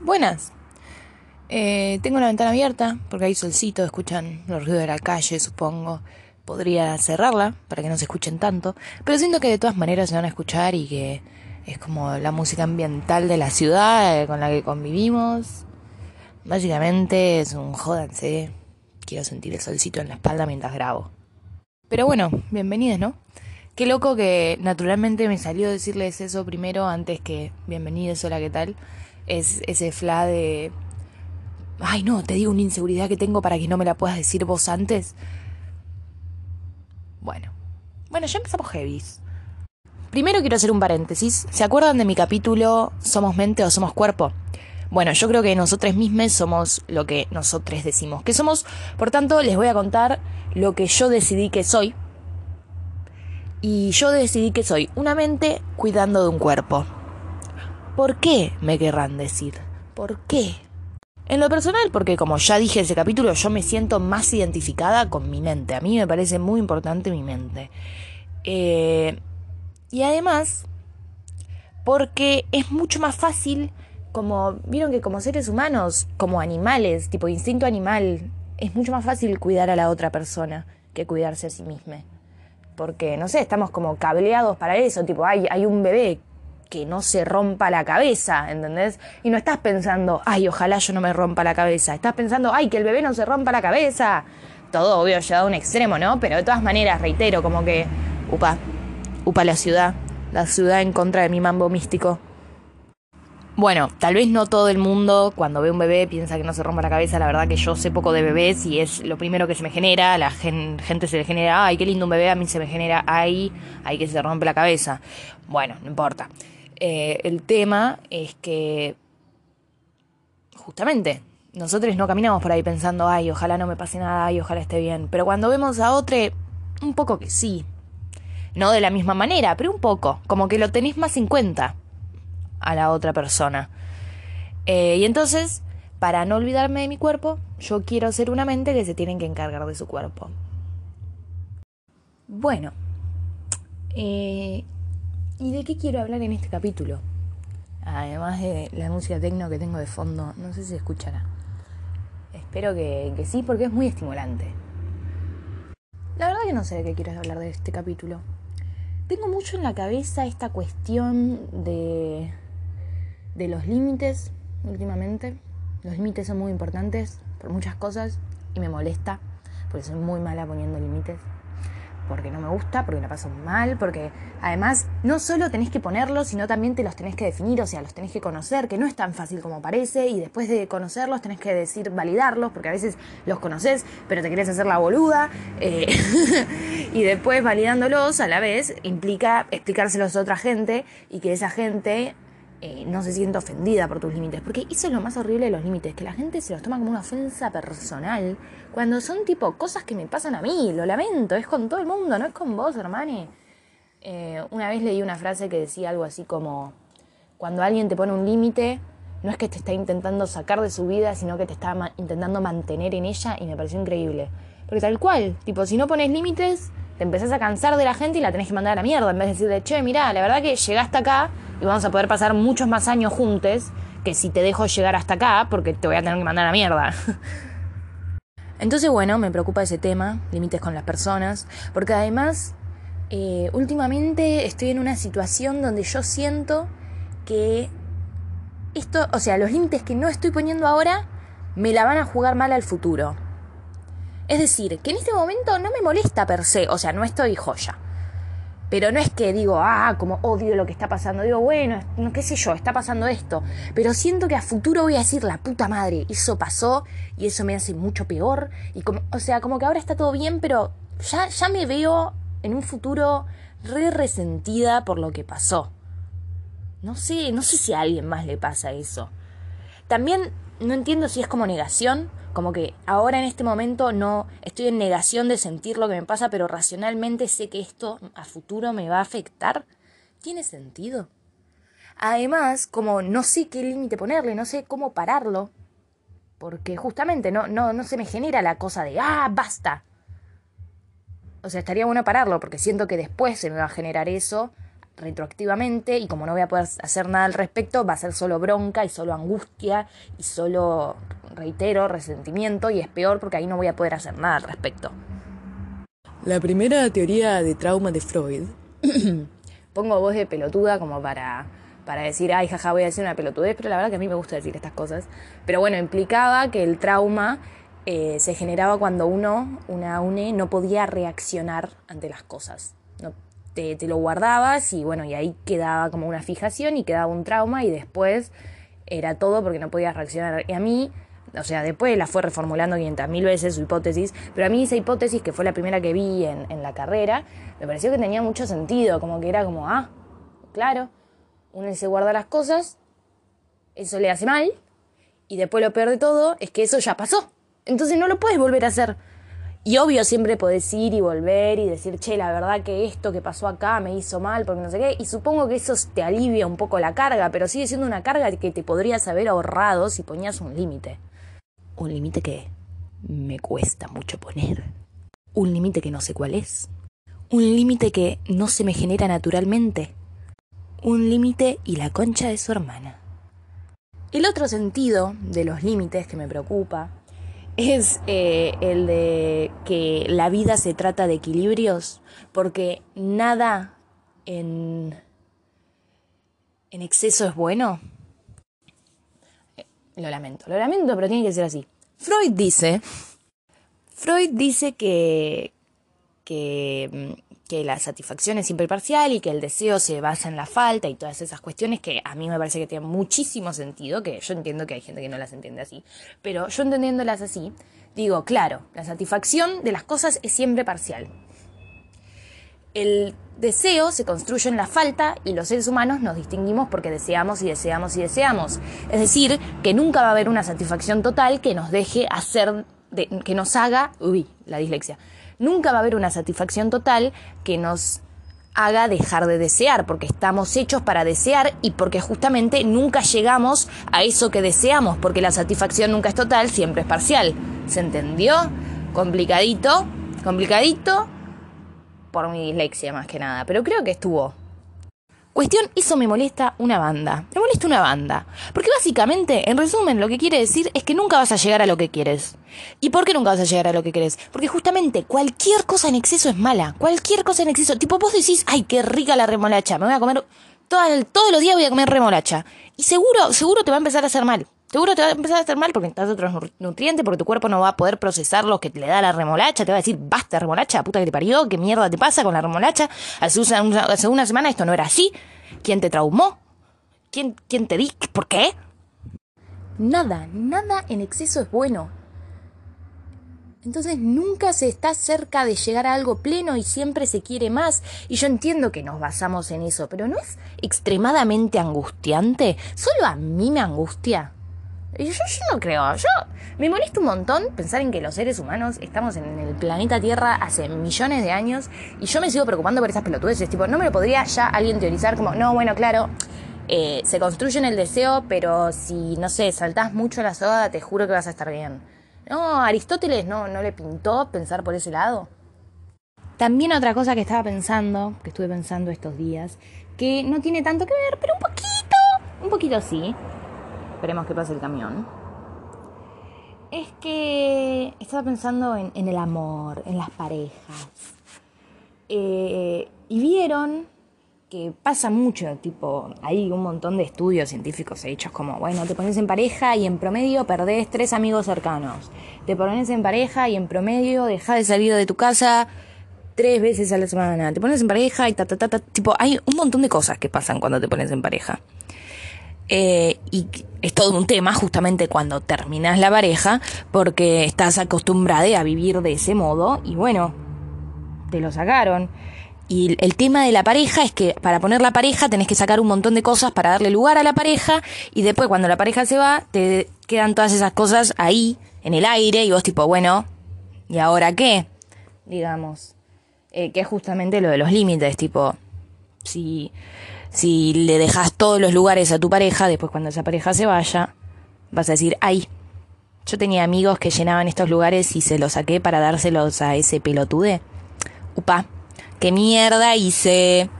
Buenas. Eh, tengo la ventana abierta porque hay solcito, escuchan los ruidos de la calle, supongo. Podría cerrarla para que no se escuchen tanto, pero siento que de todas maneras se van a escuchar y que es como la música ambiental de la ciudad eh, con la que convivimos. Básicamente es un jódanse. Quiero sentir el solcito en la espalda mientras grabo. Pero bueno, bienvenidos, ¿no? Qué loco que naturalmente me salió decirles eso primero antes que bienvenidos, hola, ¿qué tal? Es ese fla de... Ay, no, te digo una inseguridad que tengo para que no me la puedas decir vos antes. Bueno. Bueno, ya empezamos heavies. Primero quiero hacer un paréntesis. ¿Se acuerdan de mi capítulo Somos mente o somos cuerpo? Bueno, yo creo que nosotros mismos somos lo que nosotros decimos que somos. Por tanto, les voy a contar lo que yo decidí que soy. Y yo decidí que soy una mente cuidando de un cuerpo. ¿Por qué? me querrán decir. ¿Por qué? En lo personal, porque como ya dije en ese capítulo, yo me siento más identificada con mi mente. A mí me parece muy importante mi mente. Eh, y además, porque es mucho más fácil, como, vieron que como seres humanos, como animales, tipo instinto animal, es mucho más fácil cuidar a la otra persona que cuidarse a sí misma. Porque, no sé, estamos como cableados para eso, tipo, hay, hay un bebé que no se rompa la cabeza, ¿entendés? Y no estás pensando, ay, ojalá yo no me rompa la cabeza. Estás pensando, ay, que el bebé no se rompa la cabeza. Todo obvio llevado a un extremo, ¿no? Pero de todas maneras, reitero, como que, upa, upa la ciudad, la ciudad en contra de mi mambo místico. Bueno, tal vez no todo el mundo cuando ve un bebé piensa que no se rompa la cabeza. La verdad que yo sé poco de bebés y es lo primero que se me genera. La gente se le genera, ay, qué lindo un bebé. A mí se me genera, ay, ay, que se rompe la cabeza. Bueno, no importa. Eh, el tema es que, justamente, nosotros no caminamos por ahí pensando, ay, ojalá no me pase nada, ay, ojalá esté bien. Pero cuando vemos a otro, un poco que sí. No de la misma manera, pero un poco. Como que lo tenéis más en cuenta a la otra persona. Eh, y entonces, para no olvidarme de mi cuerpo, yo quiero ser una mente que se tiene que encargar de su cuerpo. Bueno, eh, ¿y de qué quiero hablar en este capítulo? Además de la música tecno que tengo de fondo, no sé si escuchará. Espero que, que sí, porque es muy estimulante. La verdad que no sé de qué quiero hablar de este capítulo. Tengo mucho en la cabeza esta cuestión de de los límites últimamente. Los límites son muy importantes por muchas cosas y me molesta porque soy muy mala poniendo límites. Porque no me gusta, porque la paso mal, porque además no solo tenés que ponerlos, sino también te los tenés que definir, o sea, los tenés que conocer, que no es tan fácil como parece, y después de conocerlos tenés que decir validarlos, porque a veces los conoces, pero te querés hacer la boluda, eh, y después validándolos a la vez implica explicárselos a otra gente y que esa gente eh, no se siente ofendida por tus límites. Porque eso es lo más horrible de los límites, que la gente se los toma como una ofensa personal, cuando son tipo cosas que me pasan a mí, lo lamento, es con todo el mundo, no es con vos, hermane. Eh, una vez leí una frase que decía algo así como, cuando alguien te pone un límite, no es que te está intentando sacar de su vida, sino que te está intentando mantener en ella y me pareció increíble. Porque tal cual, tipo, si no pones límites, te empezás a cansar de la gente y la tenés que mandar a la mierda, en vez de decirle, che, mirá, la verdad que llegaste acá y vamos a poder pasar muchos más años juntos que si te dejo llegar hasta acá porque te voy a tener que mandar a mierda. Entonces, bueno, me preocupa ese tema, límites con las personas, porque además, eh, últimamente estoy en una situación donde yo siento que esto, o sea, los límites que no estoy poniendo ahora, me la van a jugar mal al futuro. Es decir, que en este momento no me molesta per se, o sea, no estoy joya. Pero no es que digo, ah, como odio lo que está pasando. Digo, bueno, no, qué sé yo, está pasando esto. Pero siento que a futuro voy a decir, la puta madre, eso pasó y eso me hace mucho peor. Y como, o sea, como que ahora está todo bien, pero ya, ya me veo en un futuro re resentida por lo que pasó. No sé, no sé si a alguien más le pasa eso. También no entiendo si es como negación como que ahora en este momento no estoy en negación de sentir lo que me pasa, pero racionalmente sé que esto a futuro me va a afectar. ¿Tiene sentido? Además, como no sé qué límite ponerle, no sé cómo pararlo, porque justamente no, no, no se me genera la cosa de, ah, basta. O sea, estaría bueno pararlo, porque siento que después se me va a generar eso retroactivamente y como no voy a poder hacer nada al respecto, va a ser solo bronca y solo angustia y solo, reitero, resentimiento y es peor porque ahí no voy a poder hacer nada al respecto. La primera teoría de trauma de Freud. Pongo voz de pelotuda como para, para decir, ay, jaja, voy a decir una pelotudez, pero la verdad que a mí me gusta decir estas cosas. Pero bueno, implicaba que el trauma eh, se generaba cuando uno, una UNE, no podía reaccionar ante las cosas. Te, te, lo guardabas y bueno, y ahí quedaba como una fijación y quedaba un trauma y después era todo porque no podías reaccionar. Y a mí, o sea, después la fue reformulando 500.000 veces su hipótesis, pero a mí esa hipótesis, que fue la primera que vi en, en la carrera, me pareció que tenía mucho sentido, como que era como, ah, claro, uno se guarda las cosas, eso le hace mal, y después lo peor de todo es que eso ya pasó. Entonces no lo puedes volver a hacer. Y obvio siempre podés ir y volver y decir, che, la verdad que esto que pasó acá me hizo mal porque no sé qué. Y supongo que eso te alivia un poco la carga, pero sigue siendo una carga que te podrías haber ahorrado si ponías un límite. Un límite que me cuesta mucho poner. Un límite que no sé cuál es. Un límite que no se me genera naturalmente. Un límite y la concha de su hermana. El otro sentido de los límites que me preocupa es eh, el de que la vida se trata de equilibrios, porque nada en, en exceso es bueno. Eh, lo lamento, lo lamento, pero tiene que ser así. Freud dice, Freud dice que, que, que la satisfacción es siempre parcial y que el deseo se basa en la falta y todas esas cuestiones que a mí me parece que tienen muchísimo sentido, que yo entiendo que hay gente que no las entiende así, pero yo entendiéndolas así, digo, claro, la satisfacción de las cosas es siempre parcial. El deseo se construye en la falta y los seres humanos nos distinguimos porque deseamos y deseamos y deseamos. Es decir, que nunca va a haber una satisfacción total que nos deje hacer, que nos haga, uy, la dislexia, nunca va a haber una satisfacción total que nos haga dejar de desear, porque estamos hechos para desear y porque justamente nunca llegamos a eso que deseamos, porque la satisfacción nunca es total, siempre es parcial. ¿Se entendió? Complicadito, complicadito por mi dislexia más que nada, pero creo que estuvo Cuestión, eso me molesta una banda. Me molesta una banda. Porque básicamente, en resumen, lo que quiere decir es que nunca vas a llegar a lo que quieres. ¿Y por qué nunca vas a llegar a lo que quieres? Porque justamente cualquier cosa en exceso es mala. Cualquier cosa en exceso. Tipo, vos decís, ay, qué rica la remolacha. Me voy a comer. Todo todos los días voy a comer remolacha. Y seguro, seguro te va a empezar a hacer mal. Seguro te va a empezar a hacer mal porque necesitas otros nutrientes, porque tu cuerpo no va a poder procesar lo que le da la remolacha. Te va a decir, basta remolacha, puta que te parió, qué mierda te pasa con la remolacha. Hace una, una semana esto no era así. ¿Quién te traumó? ¿Quién, quién te di? ¿Por qué? Nada, nada en exceso es bueno. Entonces nunca se está cerca de llegar a algo pleno y siempre se quiere más. Y yo entiendo que nos basamos en eso, pero ¿no es extremadamente angustiante? Solo a mí me angustia. Yo, yo no creo, yo me molesta un montón pensar en que los seres humanos estamos en el planeta Tierra hace millones de años y yo me sigo preocupando por esas pelotudeces, tipo, no me lo podría ya alguien teorizar como, no, bueno, claro, eh, se construye en el deseo, pero si, no sé, saltás mucho la soga, te juro que vas a estar bien. No, Aristóteles no, no le pintó pensar por ese lado. También otra cosa que estaba pensando, que estuve pensando estos días, que no tiene tanto que ver, pero un poquito, un poquito sí, esperemos que pase el camión, es que estaba pensando en, el amor, en las parejas. Eh, y vieron que pasa mucho, tipo, hay un montón de estudios científicos hechos como, bueno, te pones en pareja y en promedio perdés tres amigos cercanos. Te pones en pareja y en promedio dejas de salir de tu casa tres veces a la semana. Te pones en pareja y ta, ta, ta, ta. Tipo, hay un montón de cosas que pasan cuando te pones en pareja. Eh, y es todo un tema justamente cuando terminas la pareja porque estás acostumbrada a vivir de ese modo y bueno, te lo sacaron. Y el tema de la pareja es que para poner la pareja tenés que sacar un montón de cosas para darle lugar a la pareja y después cuando la pareja se va te quedan todas esas cosas ahí en el aire y vos tipo, bueno, ¿y ahora qué? Digamos, eh, que es justamente lo de los límites, tipo, si si le dejas todos los lugares a tu pareja, después cuando esa pareja se vaya, vas a decir, ay, yo tenía amigos que llenaban estos lugares y se los saqué para dárselos a ese pelotude. Upa, qué mierda hice.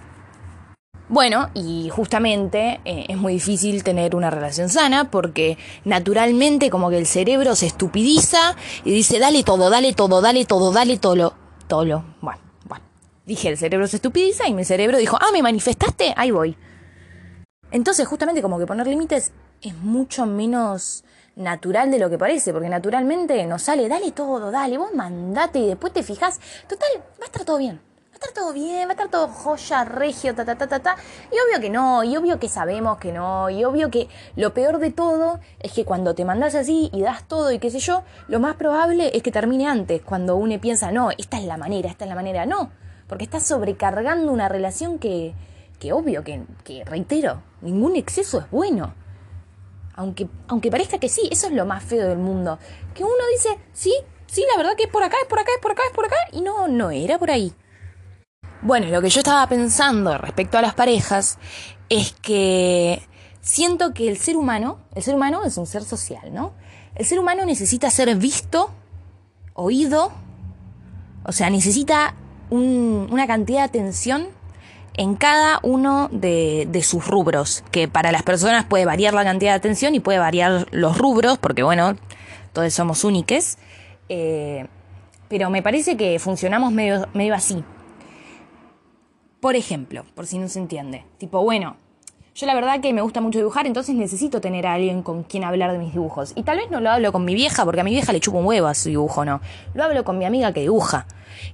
Bueno, y justamente eh, es muy difícil tener una relación sana porque naturalmente como que el cerebro se estupidiza y dice, dale todo, dale todo, dale todo, dale todo, todo. Bueno, bueno. Dije, el cerebro se estupidiza y mi cerebro dijo, ah, me manifestaste, ahí voy. Entonces justamente como que poner límites es mucho menos natural de lo que parece, porque naturalmente nos sale, dale todo, dale, vos mandate y después te fijas, total, va a estar todo bien va a estar todo bien, va a estar todo joya, regio, ta, ta, ta, ta, ta. Y obvio que no, y obvio que sabemos que no, y obvio que lo peor de todo es que cuando te mandas así y das todo y qué sé yo, lo más probable es que termine antes, cuando uno piensa, no, esta es la manera, esta es la manera, no, porque estás sobrecargando una relación que, que obvio, que, que reitero, ningún exceso es bueno. Aunque, aunque parezca que sí, eso es lo más feo del mundo. Que uno dice, sí, sí, la verdad que es por acá, es por acá, es por acá, es por acá, y no, no era por ahí. Bueno, lo que yo estaba pensando respecto a las parejas es que siento que el ser humano, el ser humano es un ser social, ¿no? El ser humano necesita ser visto, oído, o sea, necesita una cantidad de atención en cada uno de, sus rubros, que para las personas puede variar la cantidad de atención y puede variar los rubros, porque bueno, todos somos úniques, eh, pero me parece que funcionamos medio, medio así. Por ejemplo, por si no se entiende, tipo, bueno, yo la verdad que me gusta mucho dibujar, entonces necesito tener a alguien con quien hablar de mis dibujos. Y tal vez no lo hablo con mi vieja, porque a mi vieja le chupo un huevo a su dibujo, no. Lo hablo con mi amiga que dibuja.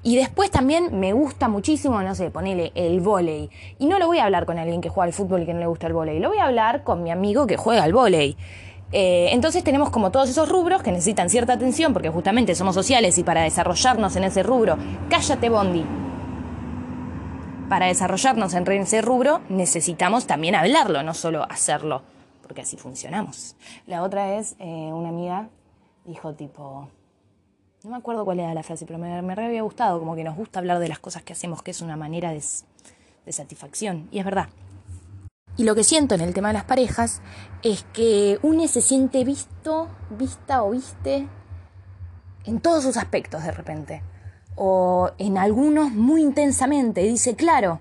Y después también me gusta muchísimo, no sé, ponele el volei. Y no lo voy a hablar con alguien que juega al fútbol y que no le gusta el volei. Lo voy a hablar con mi amigo que juega al volei. Eh, entonces tenemos como todos esos rubros que necesitan cierta atención porque justamente somos sociales y para desarrollarnos en ese rubro, cállate Bondi, para desarrollarnos en ese rubro necesitamos también hablarlo, no solo hacerlo, porque así funcionamos. La otra es, eh, una amiga dijo tipo, no me acuerdo cuál era la frase, pero me, me había gustado, como que nos gusta hablar de las cosas que hacemos, que es una manera de, de satisfacción, y es verdad. Y lo que siento en el tema de las parejas es que uno se siente visto, vista o viste en todos sus aspectos de repente o en algunos muy intensamente. Dice, claro,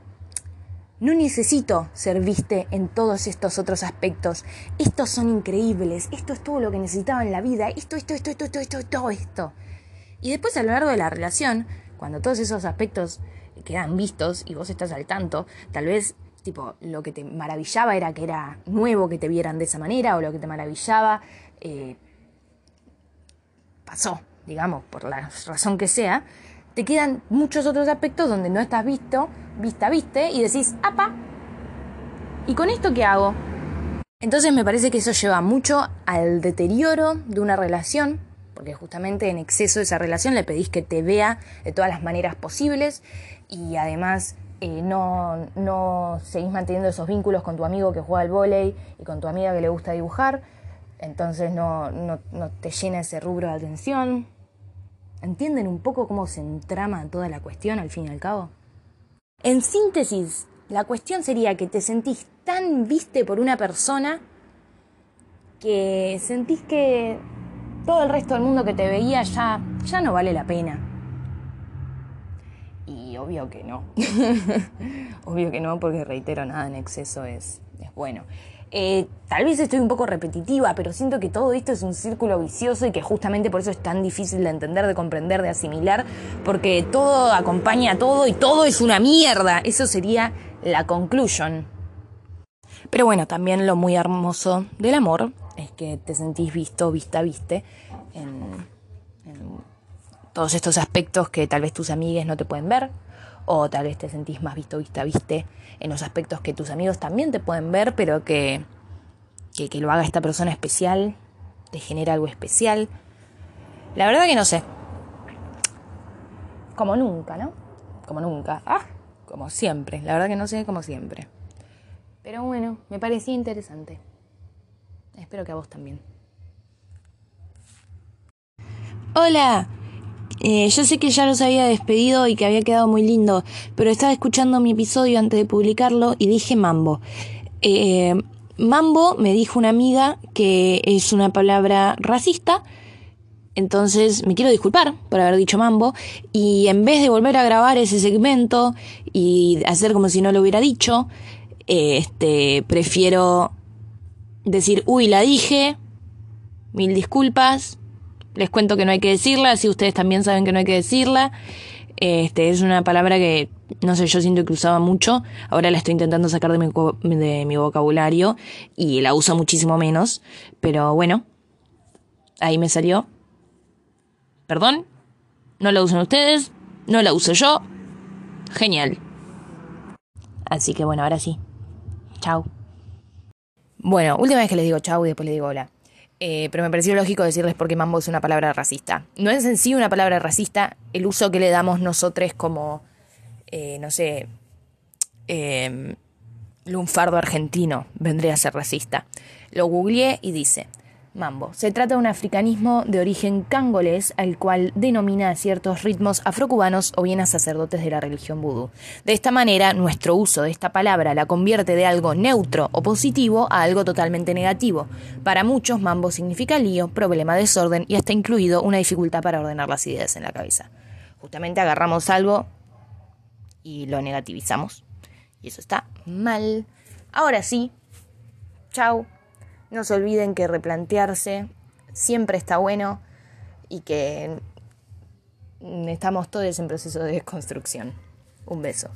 no necesito ser viste en todos estos otros aspectos. Estos son increíbles. Esto es todo lo que necesitaba en la vida. Esto, esto, esto, esto, esto, esto, todo esto. Y después a lo largo de la relación, cuando todos esos aspectos quedan vistos y vos estás al tanto, tal vez tipo lo que te maravillaba era que era nuevo que te vieran de esa manera o lo que te maravillaba eh, pasó, digamos, por la razón que sea te quedan muchos otros aspectos donde no estás visto, vista, viste, y decís, apa, ¿y con esto qué hago? Entonces me parece que eso lleva mucho al deterioro de una relación, porque justamente en exceso de esa relación le pedís que te vea de todas las maneras posibles y además eh, no, no seguís manteniendo esos vínculos con tu amigo que juega al vóley y con tu amiga que le gusta dibujar, entonces no, no, no te llena ese rubro de atención, ¿Entienden un poco cómo se entrama toda la cuestión al fin y al cabo? En síntesis, la cuestión sería que te sentís tan viste por una persona que sentís que todo el resto del mundo que te veía ya, ya no vale la pena. Y obvio que no. obvio que no, porque reitero, nada en exceso es, es bueno. Eh, tal vez estoy un poco repetitiva, pero siento que todo esto es un círculo vicioso y que justamente por eso es tan difícil de entender, de comprender, de asimilar, porque todo acompaña a todo y todo es una mierda. Eso sería la conclusión. Pero bueno, también lo muy hermoso del amor es que te sentís visto, vista, viste, en, en todos estos aspectos que tal vez tus amigues no te pueden ver, o tal vez te sentís más visto, vista, viste en los aspectos que tus amigos también te pueden ver, pero que, que, que lo haga esta persona especial, te genera algo especial. La verdad que no sé. Como nunca, ¿no? Como nunca. Ah, como siempre. La verdad que no sé, como siempre. Pero bueno, me parecía interesante. Espero que a vos también. Hola, eh, yo sé que ya los había despedido y que había quedado muy lindo, pero estaba escuchando mi episodio antes de publicarlo y dije mambo. Eh, mambo me dijo una amiga que es una palabra racista, entonces me quiero disculpar por haber dicho mambo y en vez de volver a grabar ese segmento y hacer como si no lo hubiera dicho, este, prefiero decir, uy, la dije, mil disculpas, les cuento que no hay que decirla, si ustedes también saben que no hay que decirla. Este, es una palabra que, no sé, yo siento que usaba mucho, ahora la estoy intentando sacar de mi, de mi vocabulario y la uso muchísimo menos, pero bueno, ahí me salió. Perdón, no la usan ustedes, no la uso yo. Genial. Así que bueno, ahora sí. Chao. Bueno, última vez que les digo chau y después les digo hola. Eh, pero me pareció lógico decirles porque mambo es una palabra racista. No es en sí una palabra racista, el uso que le damos nosotros como, eh, no sé, eh, lunfardo argentino vendría a ser racista. Lo googleé y dice, mambo. Se trata de un africanismo de origen cangolés al cual denomina ciertos ritmos afrocubanos o bien a sacerdotes de la religión vudú. De esta manera, nuestro uso de esta palabra la convierte de algo neutro o positivo a algo totalmente negativo. Para muchos, mambo significa lío, problema, desorden y hasta incluido una dificultad para ordenar las ideas en la cabeza. Justamente agarramos algo y lo negativizamos. Y eso está mal. Ahora sí. Chao. No se olviden que replantearse siempre está bueno y que estamos todos en proceso de desconstrucción. Un beso.